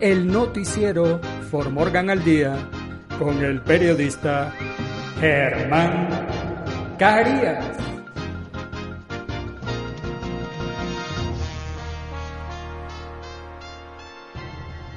el noticiero For Morgan al Día con el periodista Germán Carías.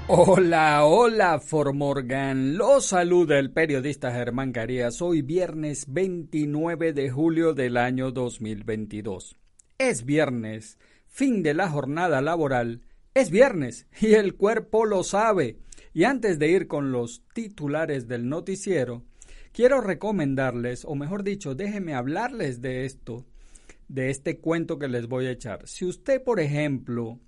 Hola, hola Formorgan. Los saluda el periodista Germán Carías. Hoy viernes 29 de julio del año 2022. Es viernes, fin de la jornada laboral. Es viernes y el cuerpo lo sabe. Y antes de ir con los titulares del noticiero, quiero recomendarles, o mejor dicho, déjenme hablarles de esto, de este cuento que les voy a echar. Si usted, por ejemplo,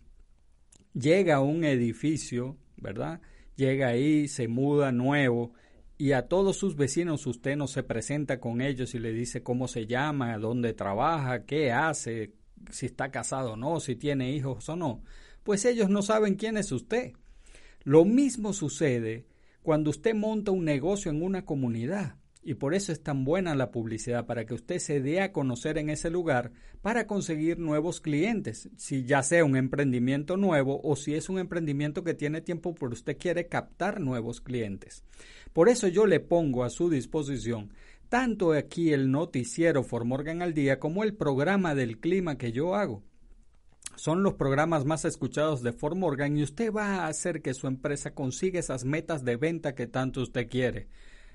llega a un edificio, ¿verdad? Llega ahí, se muda nuevo y a todos sus vecinos usted no se presenta con ellos y le dice cómo se llama, dónde trabaja, qué hace, si está casado o no, si tiene hijos o no, pues ellos no saben quién es usted. Lo mismo sucede cuando usted monta un negocio en una comunidad. Y por eso es tan buena la publicidad, para que usted se dé a conocer en ese lugar para conseguir nuevos clientes, si ya sea un emprendimiento nuevo o si es un emprendimiento que tiene tiempo, pero usted quiere captar nuevos clientes. Por eso yo le pongo a su disposición tanto aquí el noticiero For Morgan al día como el programa del clima que yo hago. Son los programas más escuchados de Fort Morgan y usted va a hacer que su empresa consiga esas metas de venta que tanto usted quiere.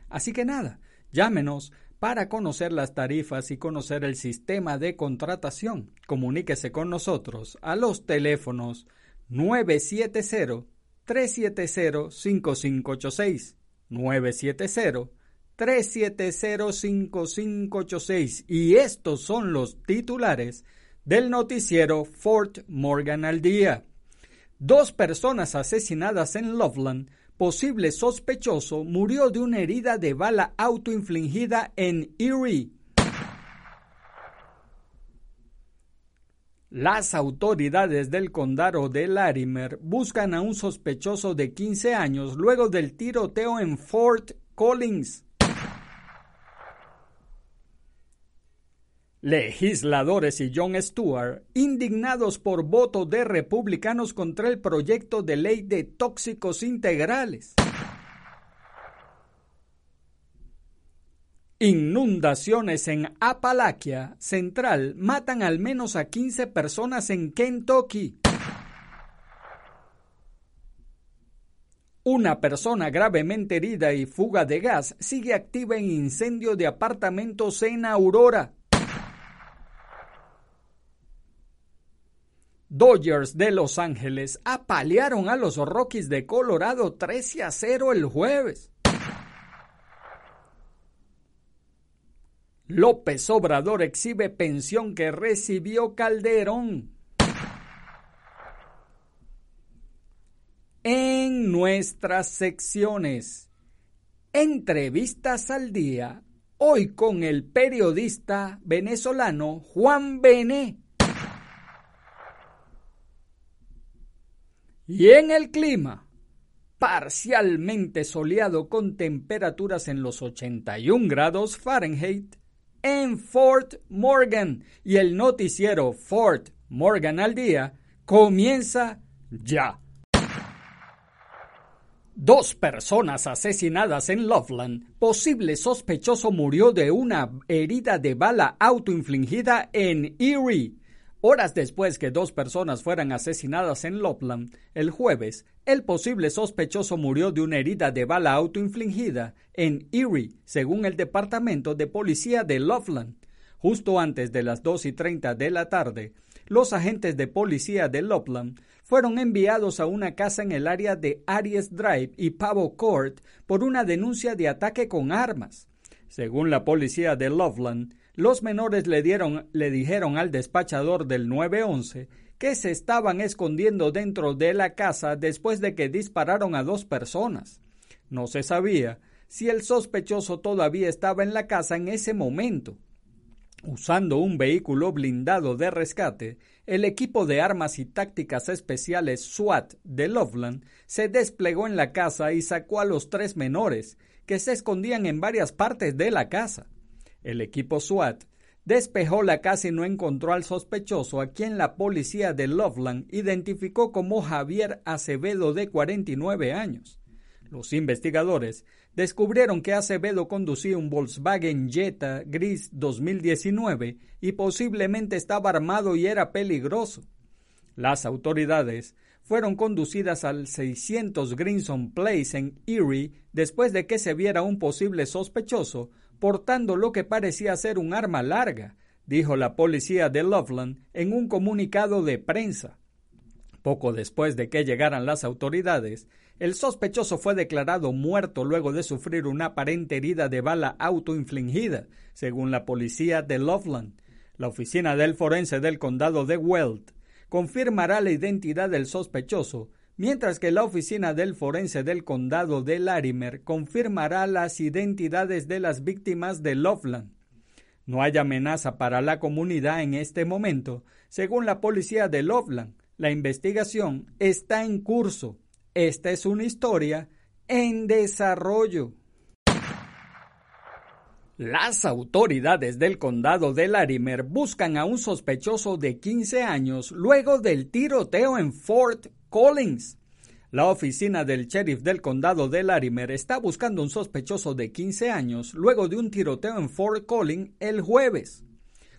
Así que nada, Llámenos para conocer las tarifas y conocer el sistema de contratación. Comuníquese con nosotros a los teléfonos 970-370-5586, 970-370-5586 y estos son los titulares del noticiero Fort Morgan al día. Dos personas asesinadas en Loveland posible sospechoso murió de una herida de bala autoinfligida en Erie. Las autoridades del condado de Larimer buscan a un sospechoso de 15 años luego del tiroteo en Fort Collins. Legisladores y John Stewart, indignados por voto de republicanos contra el proyecto de ley de tóxicos integrales. Inundaciones en Apalaquia Central matan al menos a 15 personas en Kentucky. Una persona gravemente herida y fuga de gas sigue activa en incendio de apartamentos en Aurora. Dodgers de Los Ángeles apalearon a los Rockies de Colorado 13 a 0 el jueves. López Obrador exhibe pensión que recibió Calderón. En nuestras secciones, entrevistas al día, hoy con el periodista venezolano Juan Bené. Y en el clima, parcialmente soleado con temperaturas en los 81 grados Fahrenheit en Fort Morgan. Y el noticiero Fort Morgan al día comienza ya. Dos personas asesinadas en Loveland. Posible sospechoso murió de una herida de bala autoinfligida en Erie. Horas después que dos personas fueran asesinadas en Lopland, el jueves, el posible sospechoso murió de una herida de bala autoinfligida en Erie, según el Departamento de Policía de Loveland. Justo antes de las dos y treinta de la tarde, los agentes de policía de Loveland fueron enviados a una casa en el área de Aries Drive y Pavo Court por una denuncia de ataque con armas. Según la policía de Loveland, los menores le, dijeron al despachador del 911 que se estaban escondiendo dentro de la casa después de que dispararon a dos personas. No se sabía si el sospechoso todavía estaba en la casa en ese momento. Usando un vehículo blindado de rescate, el equipo de armas y tácticas especiales SWAT de Loveland se desplegó en la casa y sacó a los tres menores, que se escondían en varias partes de la casa. El equipo SWAT despejó la casa y no encontró al sospechoso, a quien la policía de Loveland identificó como Javier Acevedo de 49 años. Los investigadores descubrieron que Acevedo conducía un Volkswagen Jetta gris 2019 y posiblemente estaba armado y era peligroso. Las autoridades fueron conducidas al 600 Grinson Place en Erie después de que se viera un posible sospechoso portando lo que parecía ser un arma larga, dijo la policía de Loveland en un comunicado de prensa. Poco después de que llegaran las autoridades, el sospechoso fue declarado muerto luego de sufrir una aparente herida de bala autoinfligida, según la policía de Loveland. La oficina del forense del condado de Weld confirmará la identidad del sospechoso, mientras que la oficina del forense del condado de Larimer confirmará las identidades de las víctimas de Loveland. No hay amenaza para la comunidad en este momento, según la policía de Loveland. La investigación está en curso. Esta es una historia en desarrollo. Las autoridades del condado de Larimer buscan a un sospechoso de 15 años luego del tiroteo en Fort Collins. La oficina del sheriff del condado de Larimer está buscando un sospechoso de 15 años luego de un tiroteo en Fort Collins el jueves.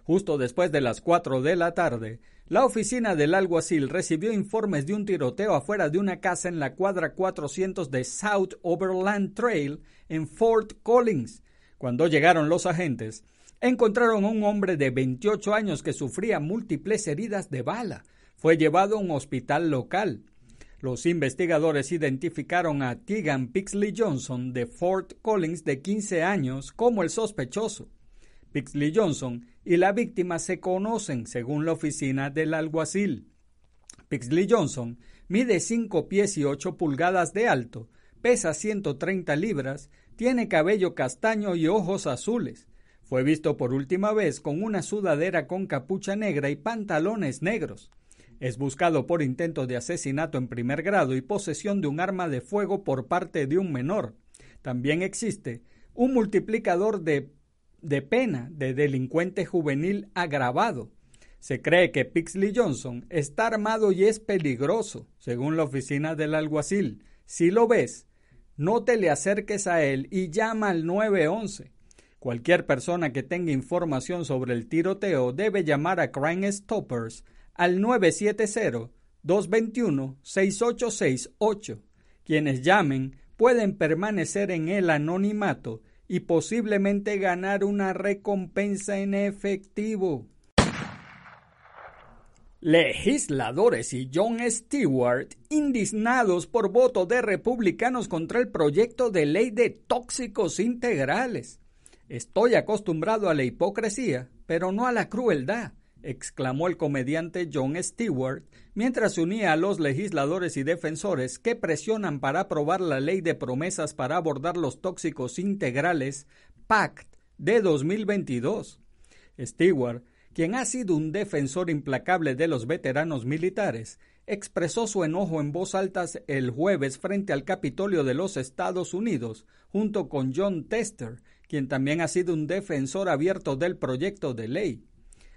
Justo después de las 4 de la tarde, la oficina del alguacil recibió informes de un tiroteo afuera de una casa en la cuadra 400 de South Overland Trail en Fort Collins. Cuando llegaron los agentes, encontraron a un hombre de 28 años que sufría múltiples heridas de bala. Fue llevado a un hospital local. Los investigadores identificaron a Keegan Pixley Johnson de Fort Collins de 15 años como el sospechoso. Pixley Johnson y la víctima se conocen según la oficina del alguacil. Pixley Johnson mide 5 pies y 8 pulgadas de alto, pesa 130 libras, tiene cabello castaño y ojos azules. Fue visto por última vez con una sudadera con capucha negra y pantalones negros. Es buscado por intento de asesinato en primer grado y posesión de un arma de fuego por parte de un menor. También existe un multiplicador de, de pena de delincuente juvenil agravado. Se cree que Pixley Johnson está armado y es peligroso, según la oficina del alguacil. Si lo ves, no te le acerques a él y llama al 911. Cualquier persona que tenga información sobre el tiroteo debe llamar a Crime Stoppers al 970-221-6868. Quienes llamen pueden permanecer en el anonimato y posiblemente ganar una recompensa en efectivo. Legisladores y John Stewart indignados por voto de republicanos contra el proyecto de ley de tóxicos integrales. Estoy acostumbrado a la hipocresía, pero no a la crueldad exclamó el comediante John Stewart mientras unía a los legisladores y defensores que presionan para aprobar la ley de promesas para abordar los tóxicos integrales PACT de 2022. Stewart, quien ha sido un defensor implacable de los veteranos militares, expresó su enojo en voz alta el jueves frente al Capitolio de los Estados Unidos, junto con John Tester, quien también ha sido un defensor abierto del proyecto de ley.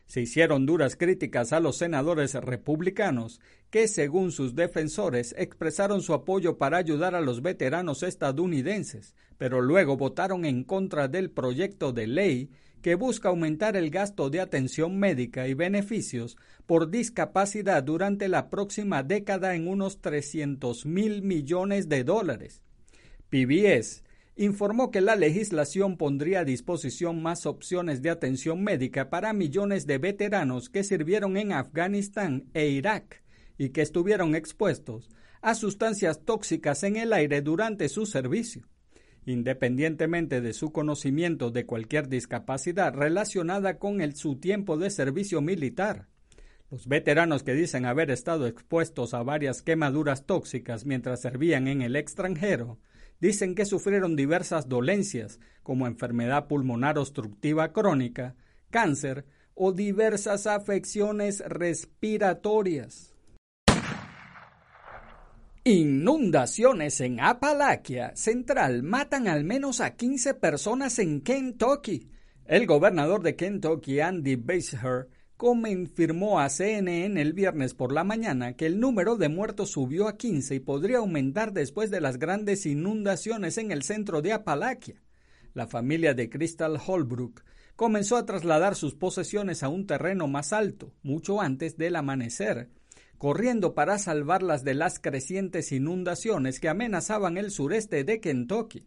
Se hicieron duras críticas a los senadores republicanos que, según sus defensores, expresaron su apoyo para ayudar a los veteranos estadounidenses, pero luego votaron en contra del proyecto de ley que busca aumentar el gasto de atención médica y beneficios por discapacidad durante la próxima década en unos 300 mil millones de dólares. PBS informó que la legislación pondría a disposición más opciones de atención médica para millones de veteranos que sirvieron en Afganistán e Irak y que estuvieron expuestos a sustancias tóxicas en el aire durante su servicio independientemente de su conocimiento de cualquier discapacidad relacionada con el, su tiempo de servicio militar. Los veteranos que dicen haber estado expuestos a varias quemaduras tóxicas mientras servían en el extranjero dicen que sufrieron diversas dolencias como enfermedad pulmonar obstructiva crónica, cáncer o diversas afecciones respiratorias. Inundaciones en Apalaquia Central matan al menos a 15 personas en Kentucky. El gobernador de Kentucky, Andy Beshear, confirmó a CNN el viernes por la mañana que el número de muertos subió a 15 y podría aumentar después de las grandes inundaciones en el centro de Apalaquia. La familia de Crystal Holbrook comenzó a trasladar sus posesiones a un terreno más alto, mucho antes del amanecer, corriendo para salvarlas de las crecientes inundaciones que amenazaban el sureste de Kentucky.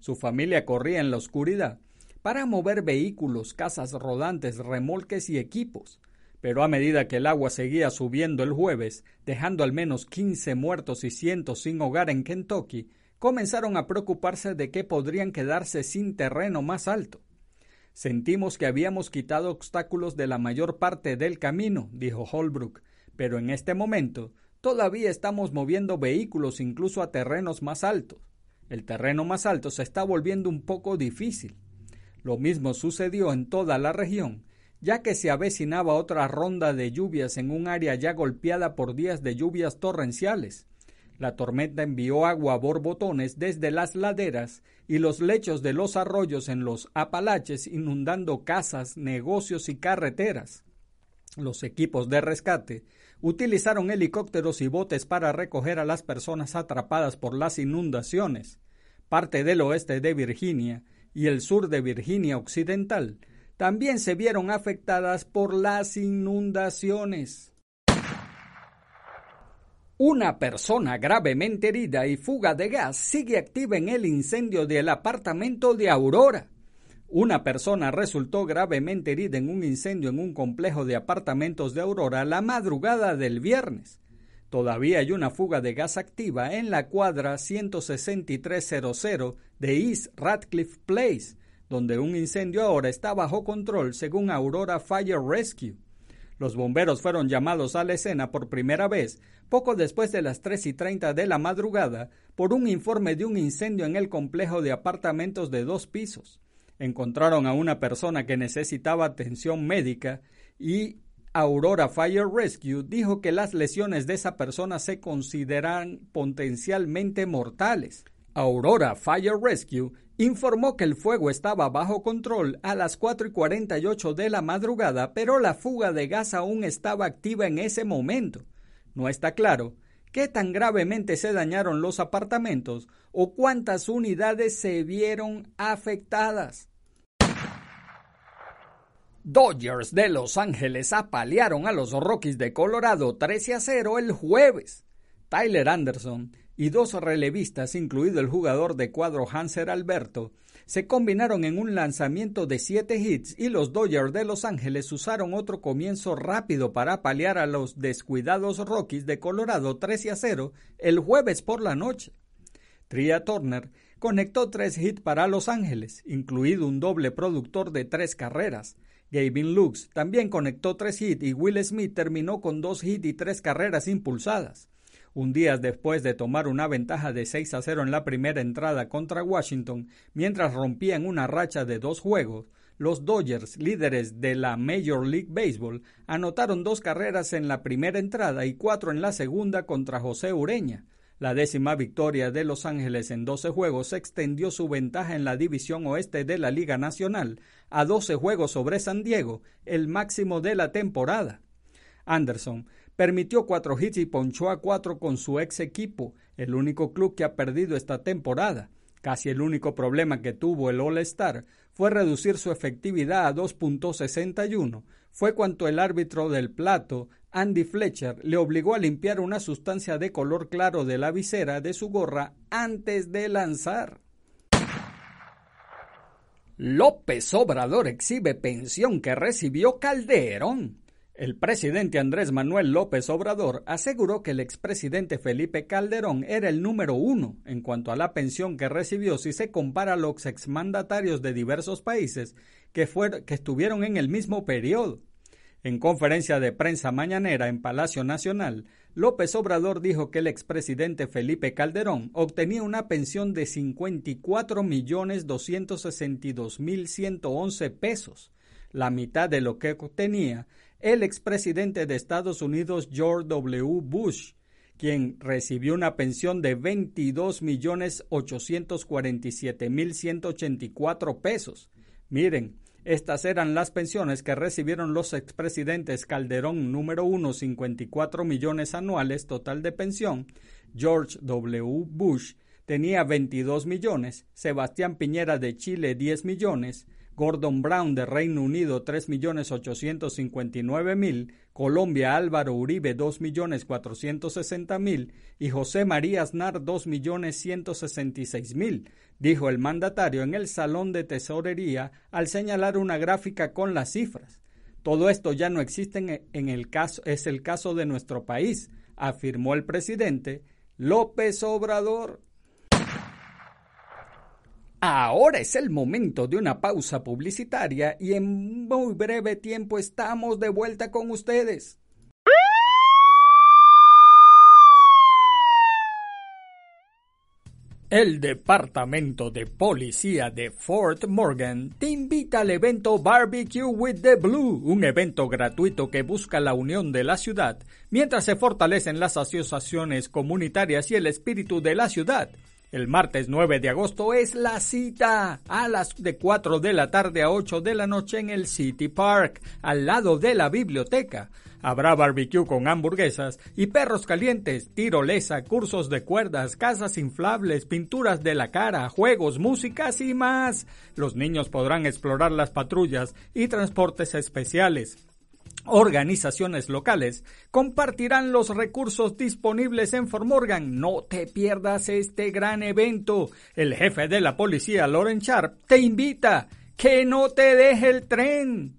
Su familia corría en la oscuridad para mover vehículos, casas rodantes, remolques y equipos. Pero a medida que el agua seguía subiendo el jueves, dejando al menos 15 muertos y cientos sin hogar en Kentucky, comenzaron a preocuparse de que podrían quedarse sin terreno más alto. Sentimos que habíamos quitado obstáculos de la mayor parte del camino, dijo Holbrook, pero en este momento todavía estamos moviendo vehículos incluso a terrenos más altos. El terreno más alto se está volviendo un poco difícil. Lo mismo sucedió en toda la región, ya que se avecinaba otra ronda de lluvias en un área ya golpeada por días de lluvias torrenciales. La tormenta envió agua a borbotones desde las laderas y los lechos de los arroyos en los Apalaches, inundando casas, negocios y carreteras. Los equipos de rescate utilizaron helicópteros y botes para recoger a las personas atrapadas por las inundaciones. Parte del oeste de Virginia y el sur de Virginia Occidental también se vieron afectadas por las inundaciones. Una persona gravemente herida y fuga de gas sigue activa en el incendio del apartamento de Aurora. Una persona resultó gravemente herida en un incendio en un complejo de apartamentos de Aurora la madrugada del viernes. Todavía hay una fuga de gas activa en la cuadra 16300 de East Radcliffe Place, donde un incendio ahora está bajo control según Aurora Fire Rescue. Los bomberos fueron llamados a la escena por primera vez poco después de las 3 y 30 de la madrugada por un informe de un incendio en el complejo de apartamentos de dos pisos encontraron a una persona que necesitaba atención médica y Aurora Fire Rescue dijo que las lesiones de esa persona se consideran potencialmente mortales. Aurora Fire Rescue informó que el fuego estaba bajo control a las 4 y 48 de la madrugada, pero la fuga de gas aún estaba activa en ese momento. No está claro qué tan gravemente se dañaron los apartamentos o cuántas unidades se vieron afectadas. Dodgers de Los Ángeles apalearon a los Rockies de Colorado 13 a 0 el jueves. Tyler Anderson y dos relevistas, incluido el jugador de cuadro Hanser Alberto, se combinaron en un lanzamiento de siete hits y los Dodgers de Los Ángeles usaron otro comienzo rápido para apalear a los descuidados Rockies de Colorado 13 a 0 el jueves por la noche. Tria Turner conectó tres hits para Los Ángeles, incluido un doble productor de tres carreras. Gavin Lux también conectó tres hits y Will Smith terminó con dos hits y tres carreras impulsadas. Un día después de tomar una ventaja de 6 a 0 en la primera entrada contra Washington, mientras rompían una racha de dos juegos, los Dodgers, líderes de la Major League Baseball, anotaron dos carreras en la primera entrada y cuatro en la segunda contra José Ureña. La décima victoria de Los Ángeles en 12 juegos extendió su ventaja en la división oeste de la Liga Nacional a 12 juegos sobre San Diego, el máximo de la temporada. Anderson permitió cuatro hits y ponchó a cuatro con su ex equipo, el único club que ha perdido esta temporada. Casi el único problema que tuvo el All-Star fue reducir su efectividad a 2.61. Fue cuando el árbitro del plato, Andy Fletcher, le obligó a limpiar una sustancia de color claro de la visera de su gorra antes de lanzar. López Obrador exhibe pensión que recibió Calderón. El presidente Andrés Manuel López Obrador aseguró que el expresidente Felipe Calderón era el número uno en cuanto a la pensión que recibió si se compara a los exmandatarios de diversos países que, que estuvieron en el mismo periodo. En conferencia de prensa mañanera en Palacio Nacional, López Obrador dijo que el expresidente Felipe Calderón obtenía una pensión de 54 millones 262 mil 111 pesos, la mitad de lo que obtenía el expresidente de Estados Unidos George W. Bush, quien recibió una pensión de 22 millones 847 mil 184 pesos. Miren, estas eran las pensiones que recibieron los expresidentes Calderón número 1, 54 millones anuales total de pensión, George W. Bush tenía 22 millones, Sebastián Piñera de Chile 10 millones, Gordon Brown de Reino Unido 3.859.000, Colombia Álvaro Uribe 2.460.000 y José María Aznar 2.166.000, dijo el mandatario en el Salón de Tesorería al señalar una gráfica con las cifras. Todo esto ya no existe en el caso, es el caso de nuestro país, afirmó el presidente López Obrador. Ahora es el momento de una pausa publicitaria y en muy breve tiempo estamos de vuelta con ustedes. El Departamento de Policía de Fort Morgan te invita al evento Barbecue with the Blue, un evento gratuito que busca la unión de la ciudad mientras se fortalecen las asociaciones comunitarias y el espíritu de la ciudad. El martes 9 de agosto es la cita a las de 4 de la tarde a 8 de la noche en el City Park, al lado de la biblioteca. Habrá barbecue con hamburguesas y perros calientes, tirolesa, cursos de cuerdas, casas inflables, pinturas de la cara, juegos, músicas y más. Los niños podrán explorar las patrullas y transportes especiales organizaciones locales compartirán los recursos disponibles en Formorgan. No te pierdas este gran evento. El jefe de la policía, Loren Sharp, te invita. Que no te deje el tren.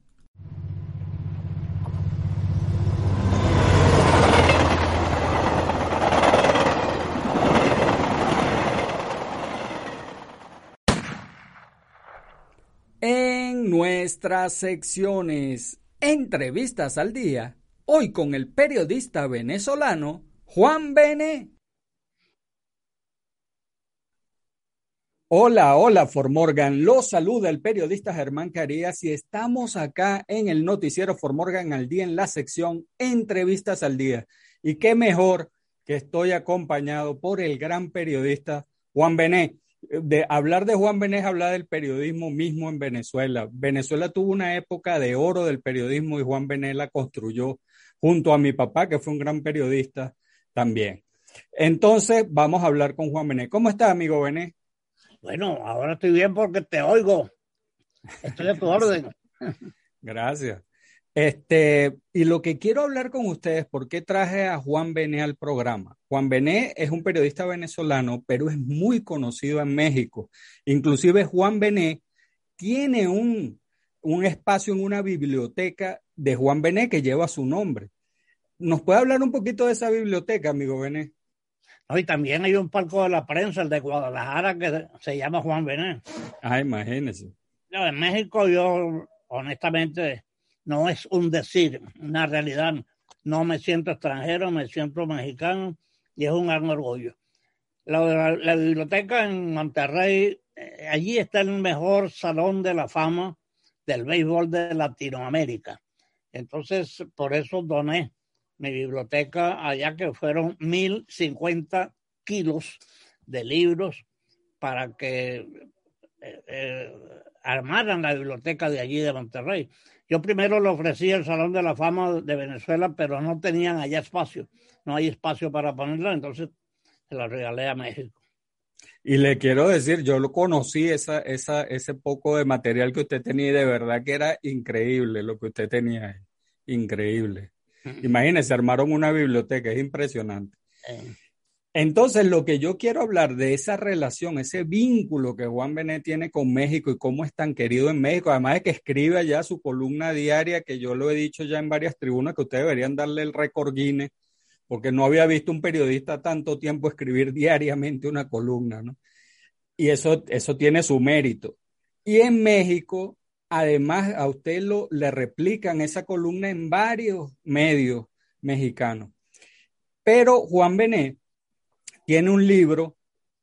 En nuestras secciones Entrevistas al día, hoy con el periodista venezolano Juan Bene. Hola, hola, Formorgan. Los saluda el periodista Germán Carías y estamos acá en el noticiero Formorgan al día en la sección Entrevistas al día. Y qué mejor que estoy acompañado por el gran periodista Juan Bené de hablar de Juan Bené hablar del periodismo mismo en Venezuela. Venezuela tuvo una época de oro del periodismo y Juan Bené la construyó junto a mi papá, que fue un gran periodista también. Entonces, vamos a hablar con Juan Bené. ¿Cómo está, amigo Bené? Bueno, ahora estoy bien porque te oigo. Estoy a tu orden. Gracias. Este, y lo que quiero hablar con ustedes, ¿por qué traje a Juan Bené al programa? Juan Bené es un periodista venezolano, pero es muy conocido en México. Inclusive Juan Bené tiene un, un espacio en una biblioteca de Juan Bené que lleva su nombre. ¿Nos puede hablar un poquito de esa biblioteca, amigo Bené? No, y también hay un palco de la prensa, el de Guadalajara, que se llama Juan Bené. Ah, imagínese. No, en México yo, honestamente, no es un decir, una realidad. No me siento extranjero, me siento mexicano y es un gran orgullo. La, biblioteca en Monterrey, eh, allí está el mejor salón de la fama del béisbol de Latinoamérica. Entonces, por eso doné mi biblioteca allá, que fueron 1050 kilos de libros para que eh, eh, armaran la biblioteca de allí de Monterrey. Yo primero le ofrecí el Salón de la Fama de Venezuela, pero no tenían allá espacio. No hay espacio para ponerlo, entonces se la regalé a México. Y le quiero decir, yo lo conocí esa, esa, ese poco de material que usted tenía y de verdad que era increíble lo que usted tenía ahí. Increíble. Imagínese, armaron una biblioteca, es impresionante. Entonces, lo que yo quiero hablar de esa relación, ese vínculo que Juan Benet tiene con México y cómo es tan querido en México, además de que escribe allá su columna diaria, que yo lo he dicho ya en varias tribunas, que ustedes deberían darle el récord Guinness, porque no había visto un periodista tanto tiempo escribir diariamente una columna, ¿no? Y eso, eso tiene su mérito. Y en México, además, a usted lo, le replican esa columna en varios medios mexicanos. Pero Juan Benet tiene un libro,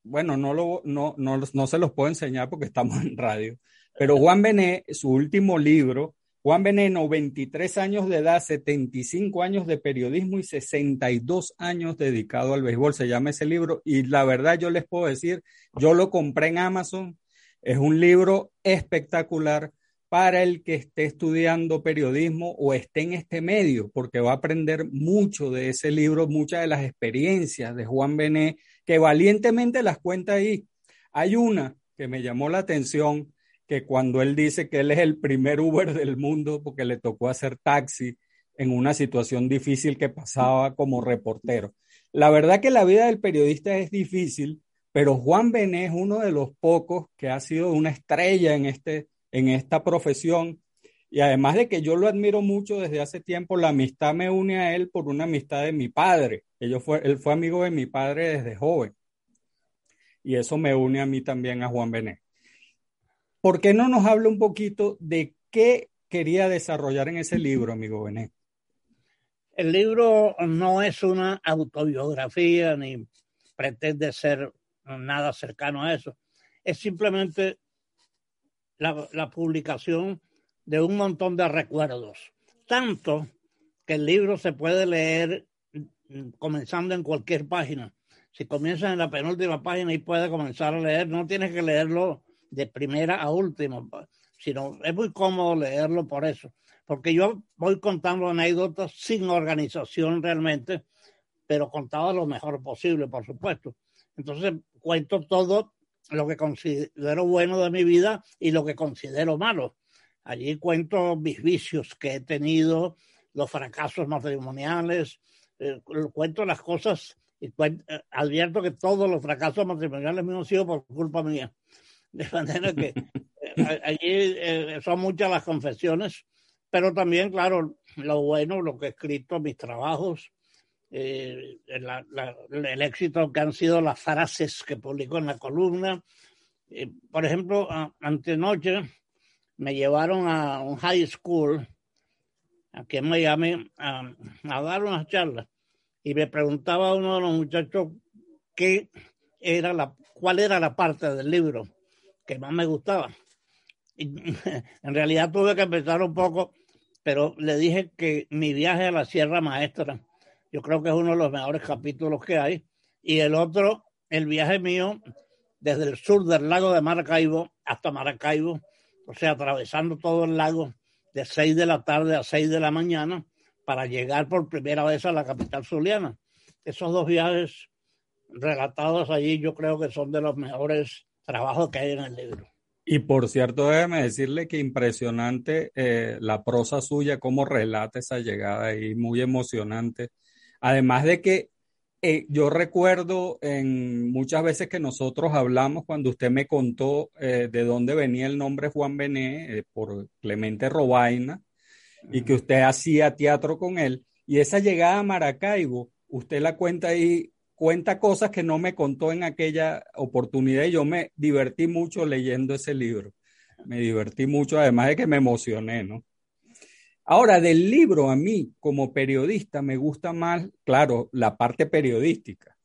bueno, no, lo, no, no, no se los puedo enseñar porque estamos en radio, pero Juan Bené, su último libro, Juan Bené, 93 años de edad, 75 años de periodismo y 62 años dedicado al béisbol, se llama ese libro, y la verdad yo les puedo decir, yo lo compré en Amazon, es un libro espectacular para el que esté estudiando periodismo o esté en este medio, porque va a aprender mucho de ese libro, muchas de las experiencias de Juan Bené, que valientemente las cuenta ahí. Hay una que me llamó la atención, que cuando él dice que él es el primer Uber del mundo porque le tocó hacer taxi en una situación difícil que pasaba como reportero. La verdad que la vida del periodista es difícil, pero Juan Bené es uno de los pocos que ha sido una estrella en este en esta profesión. Y además de que yo lo admiro mucho desde hace tiempo, la amistad me une a él por una amistad de mi padre. fue, él fue amigo de mi padre desde joven. Y eso me une a mí también a Juan Benet. ¿Por qué no nos habla un poquito de qué quería desarrollar en ese libro, amigo Benet? El libro no es una autobiografía ni pretende ser nada cercano a eso. Es simplemente la, publicación de un montón de recuerdos. Tanto que el libro se puede leer mm, comenzando en cualquier página. Si comienzas en la penúltima página y puedes comenzar a leer, no tienes que leerlo de primera a última, sino es muy cómodo leerlo por eso. Porque yo voy contando anécdotas sin organización realmente, pero contado lo mejor posible, por supuesto. Entonces cuento todo lo que considero bueno de mi vida y lo que considero malo. Allí cuento mis vicios que he tenido, los fracasos matrimoniales, eh, cuento las cosas y eh, advierto que todos los fracasos matrimoniales me han sido por culpa mía. De manera que eh, allí son muchas las confesiones, pero también, claro, lo bueno, lo que he escrito, mis trabajos, eh, el éxito que han sido las frases que publicó en la columna. Eh, por ejemplo, antenoche me llevaron a un high school aquí en Miami a, a dar unas charlas y me preguntaba uno de los muchachos qué era la, cuál era la parte del libro que más me gustaba. Y, en realidad tuve que empezar un poco, pero le dije que mi viaje a la Sierra Maestra yo creo que es uno de los mejores capítulos que hay. Y el otro, el viaje mío desde el sur del lago de Maracaibo hasta Maracaibo, o sea, atravesando todo el lago de 6 de la tarde a 6 de la mañana para llegar por primera vez a la capital zuliana. Esos dos viajes relatados allí yo creo que son de los mejores trabajos que hay en el libro. Y por cierto, déjeme decirle que impresionante eh, la prosa suya, cómo relata esa llegada ahí, muy emocionante. Además de que eh, yo recuerdo en muchas veces que nosotros hablamos cuando usted me contó eh, de dónde venía el nombre Juan Bené eh, por Clemente Robaina y que usted hacía teatro con él. Y esa llegada a Maracaibo, usted la cuenta ahí, cuenta cosas que no me contó en aquella oportunidad y yo me divertí mucho leyendo ese libro. Me divertí mucho, además de que me emocioné, ¿no? Ahora, del libro a mí como periodista me gusta más, claro, la parte periodística.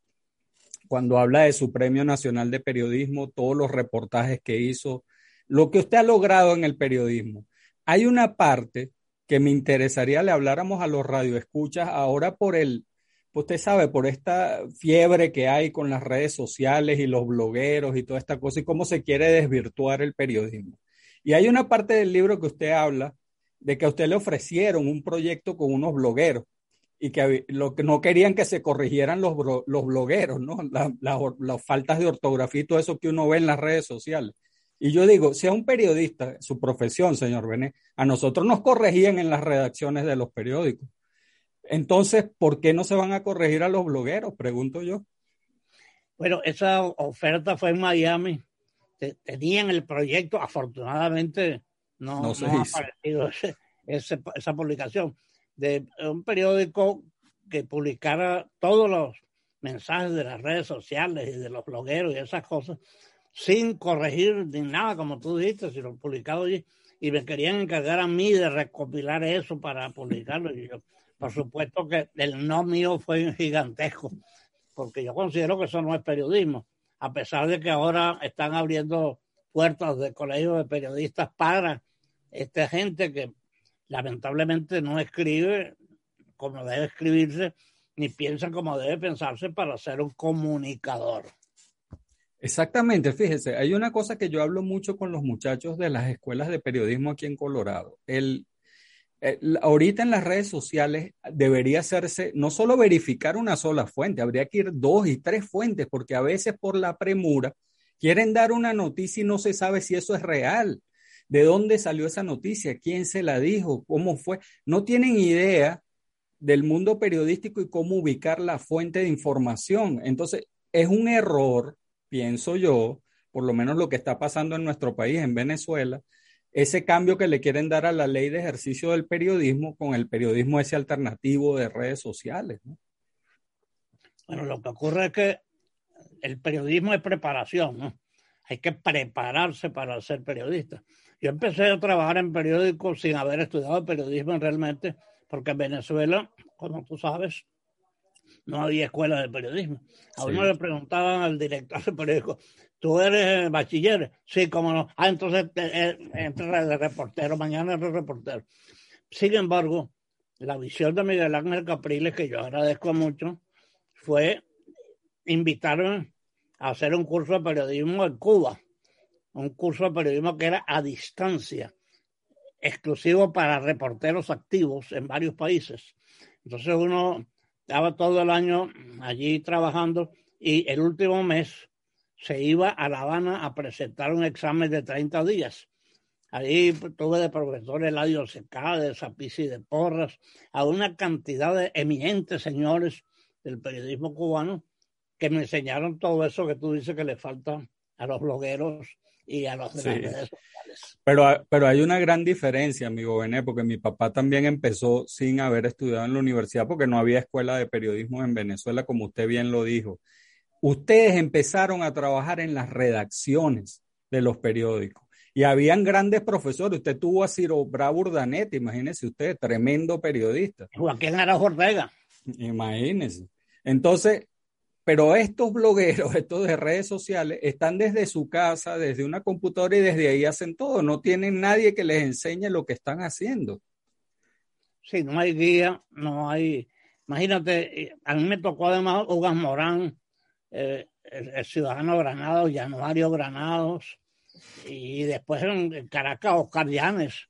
Cuando habla de su Premio Nacional de Periodismo, todos los reportajes que hizo, lo que usted ha logrado en el periodismo. Hay una parte que me interesaría le habláramos a los radioescuchas ahora por el, usted sabe, por esta fiebre que hay con las redes sociales y los blogueros y toda esta cosa y cómo se quiere desvirtuar el periodismo. Y hay una parte del libro que usted habla de que a usted le ofrecieron un proyecto con unos blogueros y que lo que no querían que se corrigieran los, los blogueros, ¿no? Las faltas de ortografía y todo eso que uno ve en las redes sociales. Y yo digo, sea un periodista, su profesión, señor Bené, a nosotros nos corregían en las redacciones de los periódicos. Entonces, ¿por qué no se van a corregir a los blogueros? Pregunto yo. Bueno, esa oferta fue en Miami. Tenían el proyecto, afortunadamente no, no, ha aparecido esa publicación de un periódico que publicara todos los mensajes de las redes sociales y de los blogueros y esas cosas, sin corregir ni nada, como tú dijiste, sino publicado allí. Y me querían encargar a mí de recopilar eso para publicarlo. Y yo, por supuesto que el no mío fue gigantesco, porque yo considero que eso no es periodismo, a pesar de que ahora están abriendo puertas de colegios de periodistas para esta gente que lamentablemente no escribe como debe escribirse, ni piensa como debe pensarse para ser un comunicador. Exactamente, fíjese, hay una cosa que yo hablo mucho con los muchachos de las escuelas de periodismo aquí en Colorado. El, ahorita en las redes sociales debería hacerse no solo verificar una sola fuente, habría que ir dos y tres fuentes, porque a veces por la premura quieren dar una noticia y no se sabe si eso es real. ¿De dónde salió esa noticia? ¿Quién se la dijo? ¿Cómo fue? No tienen idea del mundo periodístico y cómo ubicar la fuente de información. Entonces, es un error, pienso yo, por lo menos lo que está pasando en nuestro país, en Venezuela, ese cambio que le quieren dar a la ley de ejercicio del periodismo con el periodismo ese alternativo de redes sociales. Bueno, lo que ocurre es que el periodismo es preparación, ¿no? Hay que prepararse para ser periodista. Yo empecé a trabajar en periódicos sin haber estudiado periodismo realmente, porque en Venezuela, como tú sabes, no había escuela de periodismo. A uno le preguntaban al director de periódico, ¿tú eres bachiller? Sí, cómo no. Ah, entonces eh, entra de reportero, mañana eres reportero. Sin embargo, la visión de Miguel Ángel Capriles, que yo agradezco mucho, fue invitarme a hacer un curso de periodismo en Cuba un curso de periodismo que era a distancia, exclusivo para reporteros activos en varios países. Entonces uno estaba todo el año allí trabajando y el último mes se iba a La Habana a presentar un examen de 30 días. Allí tuve de profesor Eladio Secá, de Zapici de Porras, a una cantidad de eminentes señores del periodismo cubano que me enseñaron todo eso que tú dices que le falta a los blogueros y a los sociales. Pero, pero hay una gran diferencia, amigo Bené, porque mi papá también empezó sin haber estudiado en la universidad porque no había escuela de periodismo en Venezuela, como usted bien lo dijo. Ustedes empezaron a trabajar en las redacciones de los periódicos y habían grandes profesores. Usted tuvo a Ciro Bravo Urdaneta, imagínese usted, tremendo periodista. Joaquín Arajo Ortega. Imagínese. Entonces, pero estos blogueros, estos de redes sociales, están desde su casa, desde una computadora y desde ahí hacen todo. No tienen nadie que les enseñe lo que están haciendo. Sí, no hay guía, no hay. Imagínate, eh, a mí me tocó además Ugas Morán, eh, el, ciudadano Granados, Januario Granados, y después en Caracas Oscar Llanes.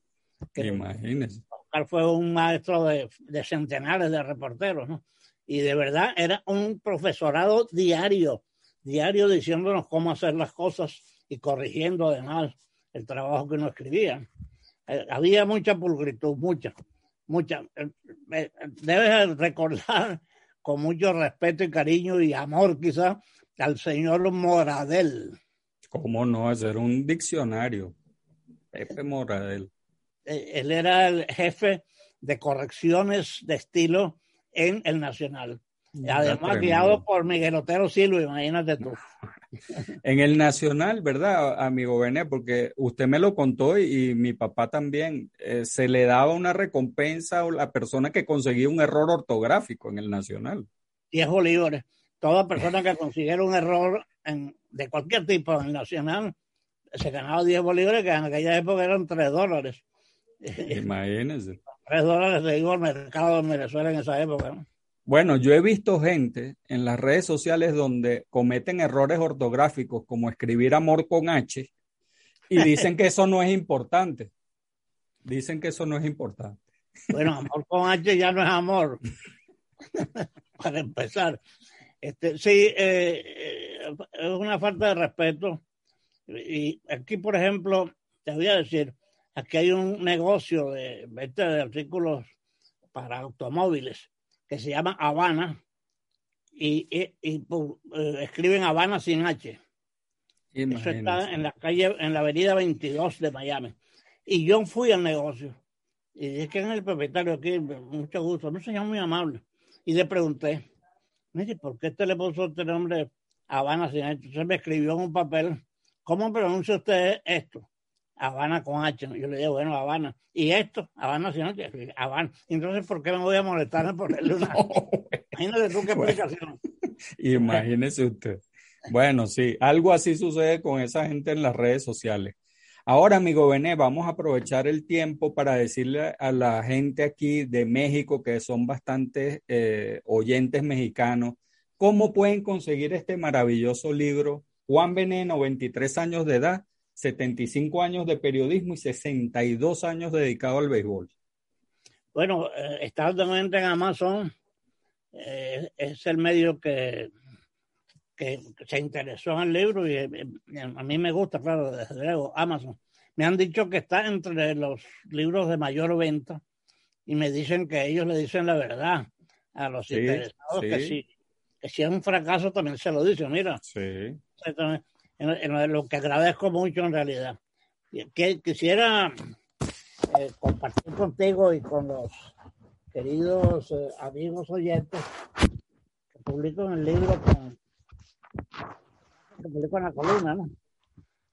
Imagínese. Oscar fue un maestro de, de centenares de reporteros, ¿no? Y de verdad era un profesorado diario, diario diciéndonos cómo hacer las cosas y corrigiendo además el trabajo que nos escribían. Eh, había mucha pulcritud, mucha, mucha. Eh, debes recordar con mucho respeto y cariño y amor quizás al señor Moradel. ¿Cómo no? Hacer un diccionario. Pepe Moradel. Eh, él era el jefe de correcciones de estilo en el Nacional. Además, guiado por Miguel Otero Silva, imagínate tú. En el Nacional, ¿verdad, amigo Bené? Porque usted me lo contó y, mi papá también, eh, se le daba una recompensa a la persona que conseguía un error ortográfico en el Nacional. 10 bolívares. Toda persona que consiguiera un error en, de cualquier tipo en el Nacional se ganaba 10 bolívares, que en aquella época eran 3 dólares. Imagínense. 3 dólares se iba al mercado de Venezuela en esa época. Bueno, yo he visto gente en las redes sociales donde cometen errores ortográficos como escribir amor con H y dicen que eso no es importante. Dicen que eso no es importante. Bueno, amor con H ya no es amor. para empezar. Este, sí, eh, eh, es una falta de respeto. Y aquí, por ejemplo, te voy a decir, aquí hay un negocio de venta de artículos para automóviles que se llama Habana y, y, pues, eh, escriben Habana sin H. Eso está en la calle, en la avenida 22 de Miami. Y yo fui al negocio y dije que es el propietario aquí, mucho gusto, no señor muy amable. Y le pregunté, mire, ¿por qué usted le puso este nombre Habana sin H? Entonces me escribió en un papel, ¿cómo pronuncia usted esto? Habana con H. Yo le dije, bueno, Habana. ¿Y esto? Habana sin H. Habana. Entonces, ¿por qué me voy a molestar en ponerle una? Imagínate tú qué explicación. Imagínese usted. Bueno, sí, algo así sucede con esa gente en las redes sociales. Ahora, amigo Bené, vamos a aprovechar el tiempo para decirle a la gente aquí de México, que son bastantes eh, oyentes mexicanos, cómo pueden conseguir este maravilloso libro. Juan Bené, 93 años de edad, 75 años de periodismo y 62 años dedicado al béisbol. Bueno, eh, está en Amazon. Eh, es el medio que que se interesó en el libro y, eh, a mí me gusta, claro, desde luego, Amazon. Me han dicho que está entre los libros de mayor venta y me dicen que ellos le dicen la verdad a los interesados, que, si, que si es un fracaso también se lo dicen, mira. Sí. En, lo que agradezco mucho en realidad. Que, quisiera eh, compartir contigo y con los queridos eh, amigos oyentes que publico en el libro con con la columna, ¿no?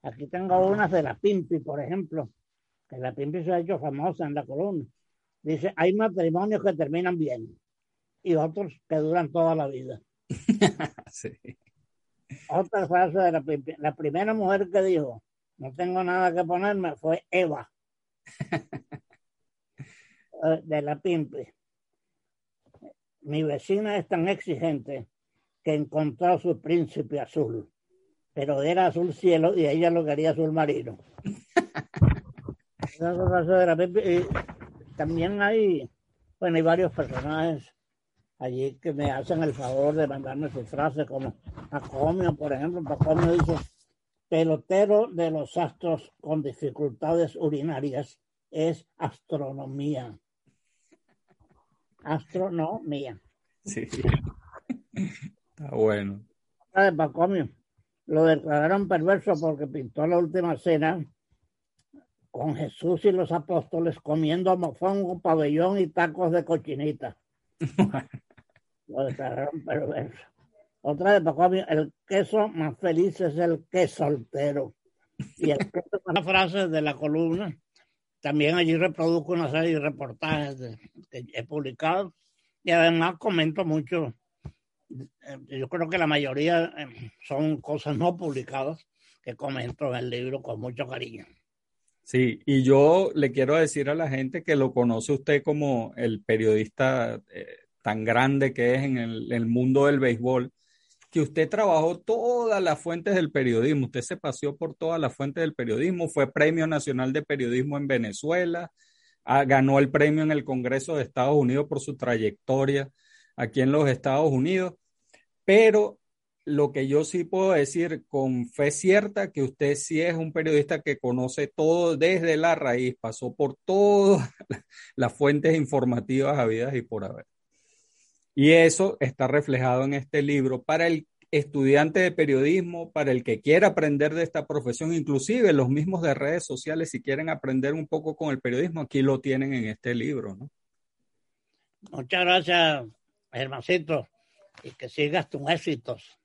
Aquí tengo unas de la Pimpi, por ejemplo, que la Pimpi se ha hecho famosa en la columna. Dice, hay matrimonios que terminan bien y otros que duran toda la vida. sí. Otra frase de la. La primera mujer que dijo, no tengo nada que ponerme, fue Eva. Eh, de la Pimpi. Mi vecina es tan exigente que encontró su príncipe azul, pero era azul cielo y ella lo quería azul marino. también hay, bueno, hay varios personajes allí que me hacen el favor de mandarme sus frases, como Pacomio, por ejemplo. Pacomio dice, pelotero de los astros con dificultades urinarias es astronomía. Astronomía. Sí. Está bueno. De Pacomio. Lo declararon perverso porque pintó la última cena con Jesús y los apóstoles comiendo mofongo, pabellón y tacos de cochinita. Lo. Otra de Pacomio, el queso más feliz es el queso soltero. Y el queso una frase de la columna. También allí reproduzco una serie de reportajes que he publicado y además comento mucho eh, yo creo que la mayoría eh, son cosas no publicadas que comento en el libro con mucho cariño. Sí, y yo le quiero decir a la gente que lo conoce usted como el periodista eh, tan grande que es en el, mundo del béisbol, que usted trabajó todas las fuentes del periodismo, usted se paseó por todas las fuentes del periodismo, fue Premio Nacional de Periodismo en Venezuela, ah, ganó el premio en el Congreso de Estados Unidos por su trayectoria aquí en los Estados Unidos, pero lo que yo sí puedo decir con fe cierta, que usted sí es un periodista que conoce todo desde la raíz, pasó por todas las fuentes informativas habidas y por haber. Y eso está reflejado en este libro para el estudiante de periodismo, para el que quiera aprender de esta profesión, inclusive los mismos de redes sociales, si quieren aprender un poco con el periodismo, aquí lo tienen en este libro, ¿no? Muchas gracias, hermancito, y que sigas tus éxitos.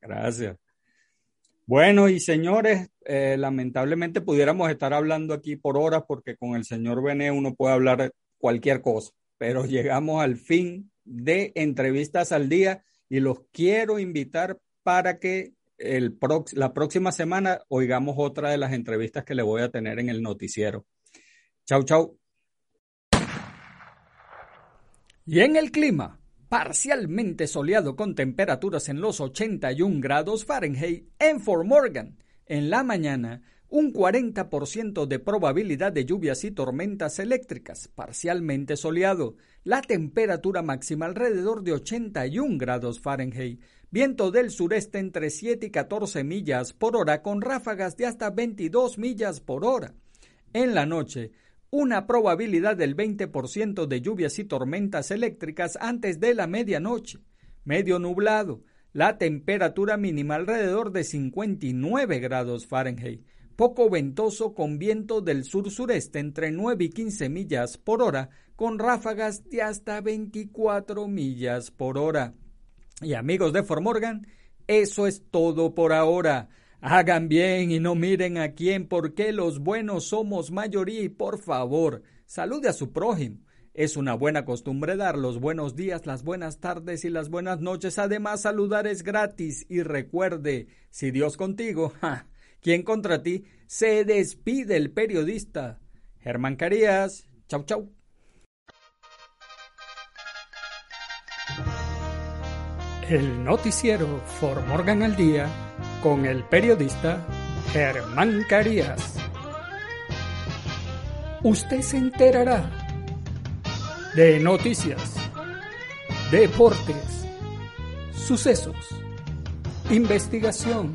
Gracias. Bueno, y señores, eh, lamentablemente pudiéramos estar hablando aquí por horas porque con el señor Bené uno puede hablar cualquier cosa, pero llegamos al fin de entrevistas al día y los quiero invitar para que el la próxima semana oigamos otra de las entrevistas que le voy a tener en el noticiero. Chau, chau. Y en el clima, parcialmente soleado con temperaturas en los 81 grados Fahrenheit en Fort Morgan. En la mañana, un 40% de probabilidad de lluvias y tormentas eléctricas, parcialmente soleado, la temperatura máxima alrededor de 81 grados Fahrenheit, viento del sureste entre 7 y 14 millas por hora con ráfagas de hasta 22 millas por hora. En la noche, una probabilidad del 20% de lluvias y tormentas eléctricas antes de la medianoche, medio nublado, la temperatura mínima alrededor de 59 grados Fahrenheit, poco ventoso con viento del sur-sureste entre 9 y 15 millas por hora, con ráfagas de hasta 24 millas por hora. Y amigos de Formorgan, eso es todo por ahora. Hagan bien y no miren a quién, porque los buenos somos mayoría y por favor, salude a su prójimo. Es una buena costumbre dar los buenos días, las buenas tardes y las buenas noches. Además, saludar es gratis y recuerde, si Dios contigo, ja, ¿Quién contra ti? Se despide el periodista Germán Carías. Chau, chau. El noticiero For Morgan al Día con el periodista Germán Carías. Usted se enterará de noticias, deportes, sucesos, investigación